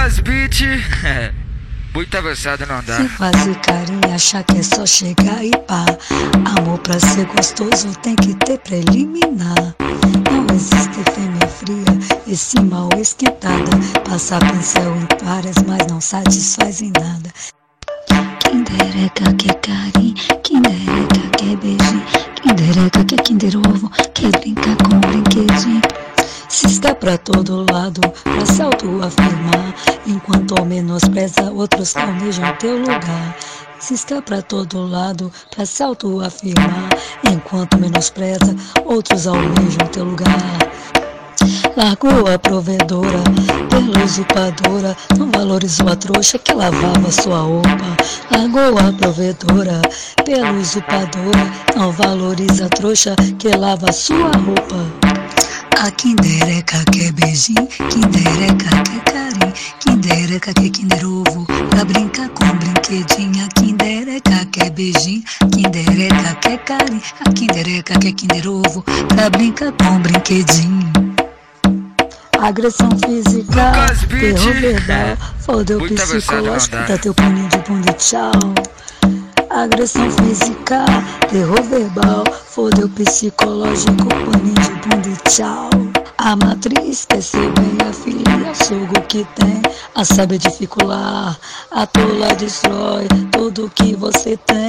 Lucas Beat. Muito avançado não dá. Se fazer carinho, achar que é só chegar e pá. Amor pra ser gostoso tem que ter preliminar. Não existe fêmea fria e sim mal esquentada. Passar pincel em várias, mas não satisfaz em nada. Quem dereca quer carinho, quem dereca quer beijinho, quem dereca quer kinder ovo, quer brincar com brinquedinho. Se está pra todo lado, pra se autoafirmar, enquanto menospreza, outros almejam teu lugar. Se está pra todo lado, pra se autoafirmar, enquanto menospreza, outros almejam teu lugar. Largou a provedora pela usurpadora, não valorizou a trouxa que lavava sua roupa. Largou a provedora pela usurpadora, não valoriza a trouxa que lava sua roupa. A Kindereca quer beijinho, Kindereca quer carinho, Kindereca quer Kinder Ovo, pra brincar com brinquedinho. A Kindereca quer beijinho, Kindereca quer carinho, a Kindereca quer Kinder Ovo, pra brincar com brinquedinho. Agressão física, terror verbal, fodeu psicológico, dá. teu puninho de bunda tchau. Agressão física, terror verbal, fodeu psicológico, paninho de bunda e tchau. A matriz quer bem a filha, sogo que tem, a saber dificular, a tola destrói tudo que você tem.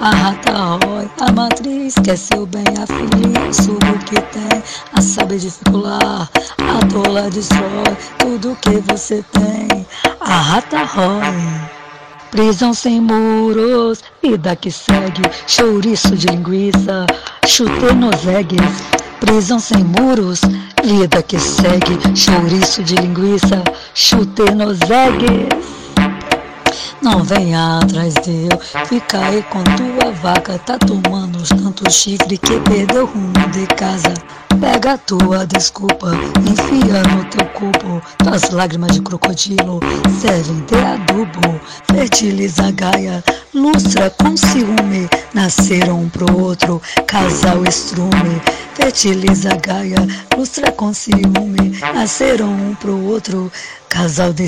A rata rói, a matriz quer ser o bem, a filha, sogo que tem, a saber dificular, a tola destrói tudo que você tem. A rata rói. Prisão sem muros, vida que segue, chouriço de linguiça, chutei nos eggs. Prisão sem muros, vida que segue, chouriço de linguiça, chutei nos eggs. Não venha atrás de eu, fica aí com tua vaca, tá tomando tanto chifre que perdeu o rumo de casa. Pega a tua desculpa, enfia no teu corpo, tuas lágrimas de crocodilo servem de adubo. Fertiliza a gaia, lustra com ciúme, nasceram um pro outro, casal estrume. Fertiliza a gaia, lustra com ciúme, nasceram um pro outro, casal de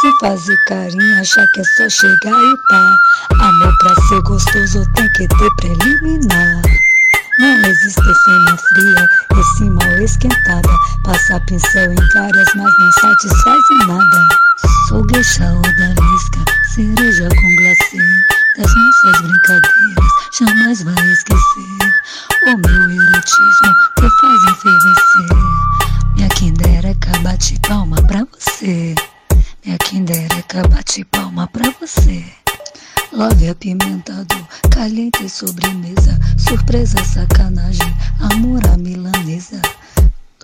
Se fazer carinho, achar que é só chegar e pá. Amor pra ser gostoso tem que ter preliminar. Não existe fêmea fria e sim mal esquentada. Passar pincel em várias, mas não satisfaz em nada. Sou geisha ou da lisca, cereja com glacê. Das nossas brincadeiras, jamais vai esquecer. O meu erotismo surpresa, sacanagem, amor à milanesa.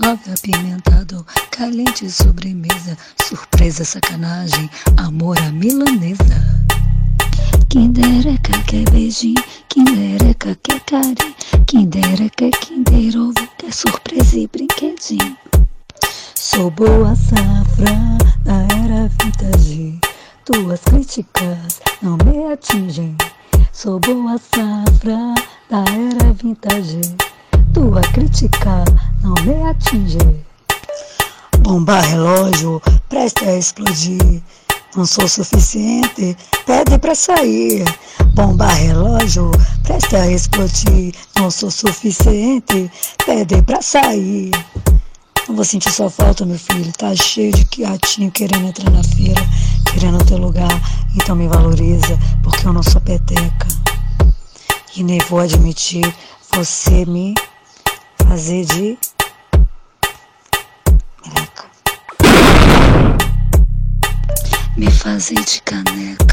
Love apimentado, caliente sobremesa, surpresa, sacanagem, amor à milanesa. Kindereca quer beijinho, kindereca quer carinho, kindereca quer ovo, quer surpresa e brinquedinho. Sou boa safra da era vintage. Tuas críticas não me atingem. Sou boa safra da era vintage. Tua crítica não me atinge. Bomba relógio, presta a explodir. Não sou suficiente, pede pra sair. Bomba relógio, presta a explodir. Não sou suficiente, pede pra sair. Não vou sentir sua falta, meu filho. Tá cheio de gatinho querendo entrar na feira, querendo teu lugar. Então me valoriza, porque eu não sou peteca. E nem vou admitir você me fazer de meleca. Me fazer de caneca.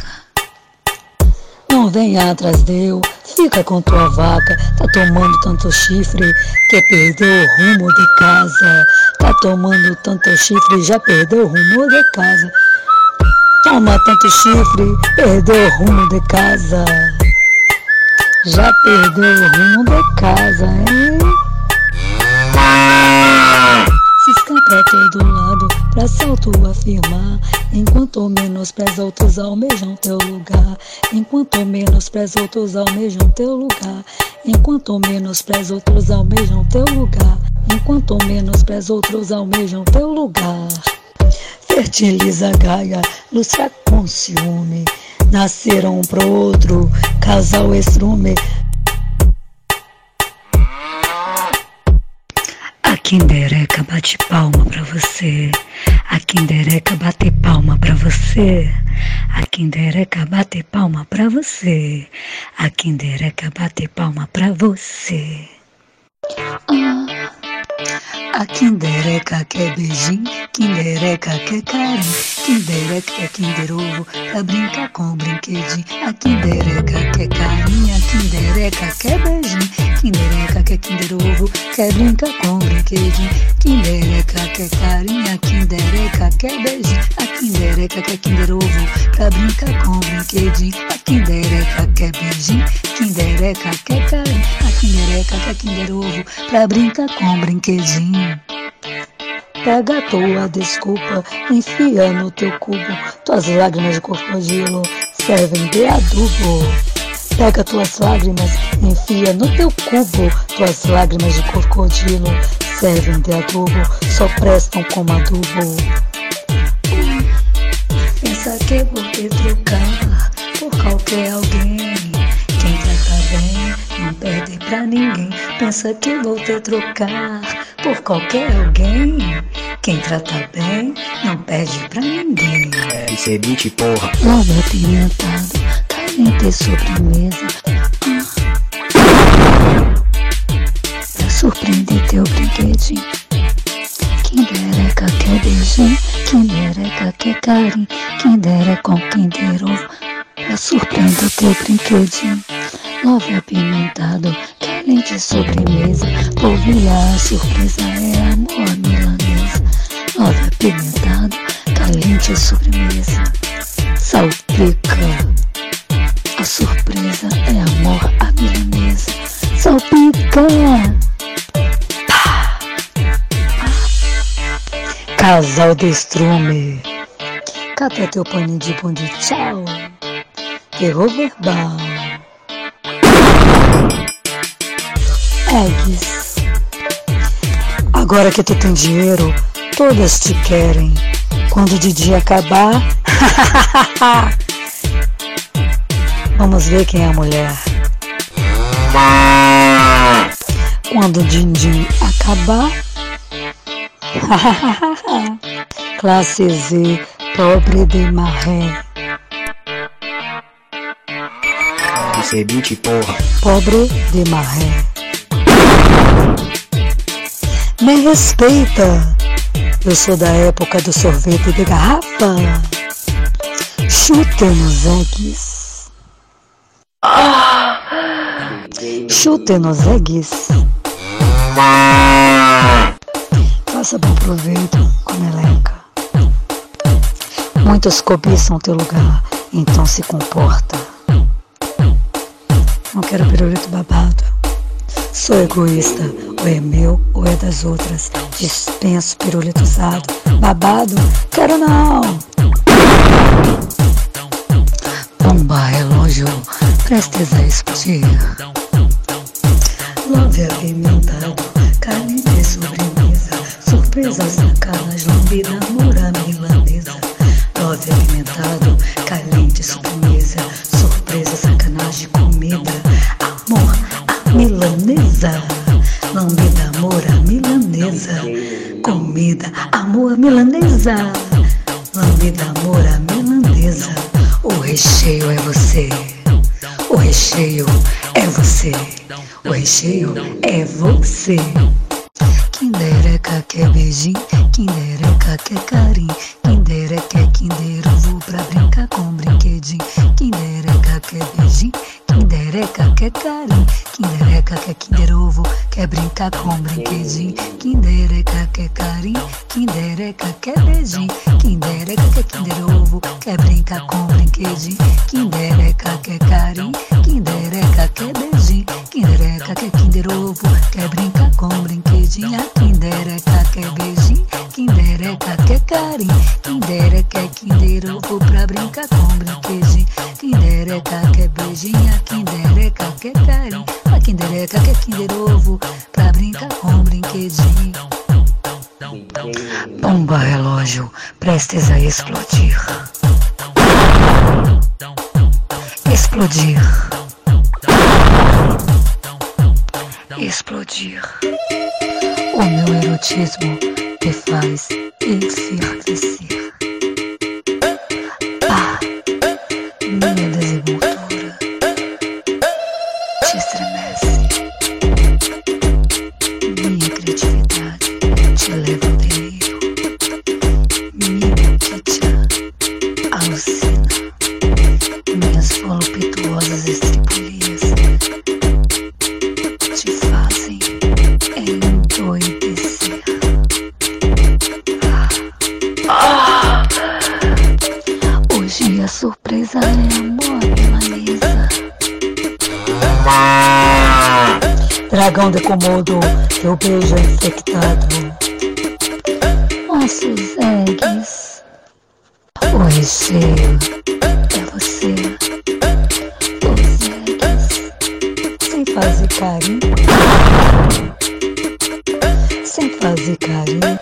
Não venha atrás de eu, fica com tua vaca. Tá tomando tanto chifre que perdeu o rumo de casa. Tá tomando tanto chifre, já perdeu o rumo de casa. Toma tanto chifre, perdeu o rumo de casa. Já perdeu o rumo de casa, hein? Se está pra todo lado, pra se autoafirmar, Enquanto menospreza outros almejam teu lugar. Enquanto menospreza outros almejam teu lugar. Enquanto menospreza outros almejam teu lugar. Enquanto menospreza outros almejam teu lugar. Fertiliza Gaia, lustra com ciúme. Nasceram um pro outro, casal estrume. A Kindereca bate palma pra você. A Kindereca bate palma pra você. A Kindereca bate palma pra você. A Kindereca bate palma pra você. Ah. A Kindereca quer beijinho, Kindereca quer carinho, Kindereca Kinder Ovo pra brincar com o brinquedinho. A Kindereca quer carinho, a Kindereca quer beijinho, Kindereca quer Kinder Ovo, quer brincar com o brinquedinho. Kindereca quer carinho, a Kindereca quer beijinho, a Kindereca quer Kinder Ovo pra brincar com o brinquedinho. A Kindereca quer beijinho, Kindereca quer carinho, a Kindereca quer Kinder Ovo pra brincar com o brinquedinho. Pega a tua desculpa, enfia no teu cubo. Tuas lágrimas de crocodilo servem de adubo. Pega tuas lágrimas, enfia no teu cubo. Tuas lágrimas de crocodilo servem de adubo, só prestam como adubo. Pensa que vou te trocar por qualquer alguém. Quem trata bem pra ninguém. Pensa que vou te trocar por qualquer alguém. Quem trata bem não perde pra ninguém. É, isso é 20, porra. Logo apimentado, carente e sobremesa. Pra surpreender teu brinquedinho. Kindereca quer beijinho, Kindereca quer carinho, Kinder com Kinder Ovo. Pra surpreender teu brinquedinho. Love apimentado, carente e sobremesa. Polvilhar, a surpresa é amor milanesa. Love apimentado, caliente sobremesa. Salpica. A surpresa é amor à milanesa. Salpica. Pá. Casal de estrume. Cata teu paninho de bom de tchau. Terror verbal. Eggs. Agora que tu tem dinheiro, todas te querem. Quando o dia acabar, vamos ver quem é a mulher. Quando o din-din acabar, classe Z, pobre de marré. Isso é 20, porra. pobre de marré. Me respeita, eu sou da época do sorvete de garrafa. Chute nos eggs. Chute nos eggs. Faça bom proveito com a meleca. Muitos cobiçam teu lugar, então se comporta. Não quero pirulito babado. Sou egoísta, ou é meu ou é das outras. Dispenso pirulito usado. Babado? Quero não. Bomba, relógio, prestes a explodir. Lambida, amor, a milanesa. Comida, amor, milanesa. Lambida, amor, a milanesa. O recheio é você. O recheio é você. O recheio é você. Kindereca quer beijinho, Kindereca quer carinho, Kindereca quer Kinder Ovo pra brincar com brinquedinho, Kindereca quer beijinho, Kindereca quer carinho, Kindereca quer Kinder Ovo, quer brincar com brinquedinho. Kindereca quer carinho, Kindereca quer beijinho. Kindereca quer Kinder Ovo, quer brincar com brinquedinho. Kindereca quer carinho, Kindereca quer beijinho. Kindereca quer Kinder Ovo, quer brincar com brinquedinho. A Kindereca quer beijinho, Kindereca quer carinho, Kindereca quer Kinder Ovo pra brincar com brinquedinho. Kindereca quer beijinho, quer carinho. A Kindereca quer Kinder Ovo pra brincar com brinquedinho. Bomba relógio, prestes a explodir. Explodir. Explodir. O meu erotismo te faz enfervecer. Dragão de Komodo, teu beijo é infectado. Nossos eggs. O recheio é você. Os eggs. Sem fazer carinho. Sem fazer carinho.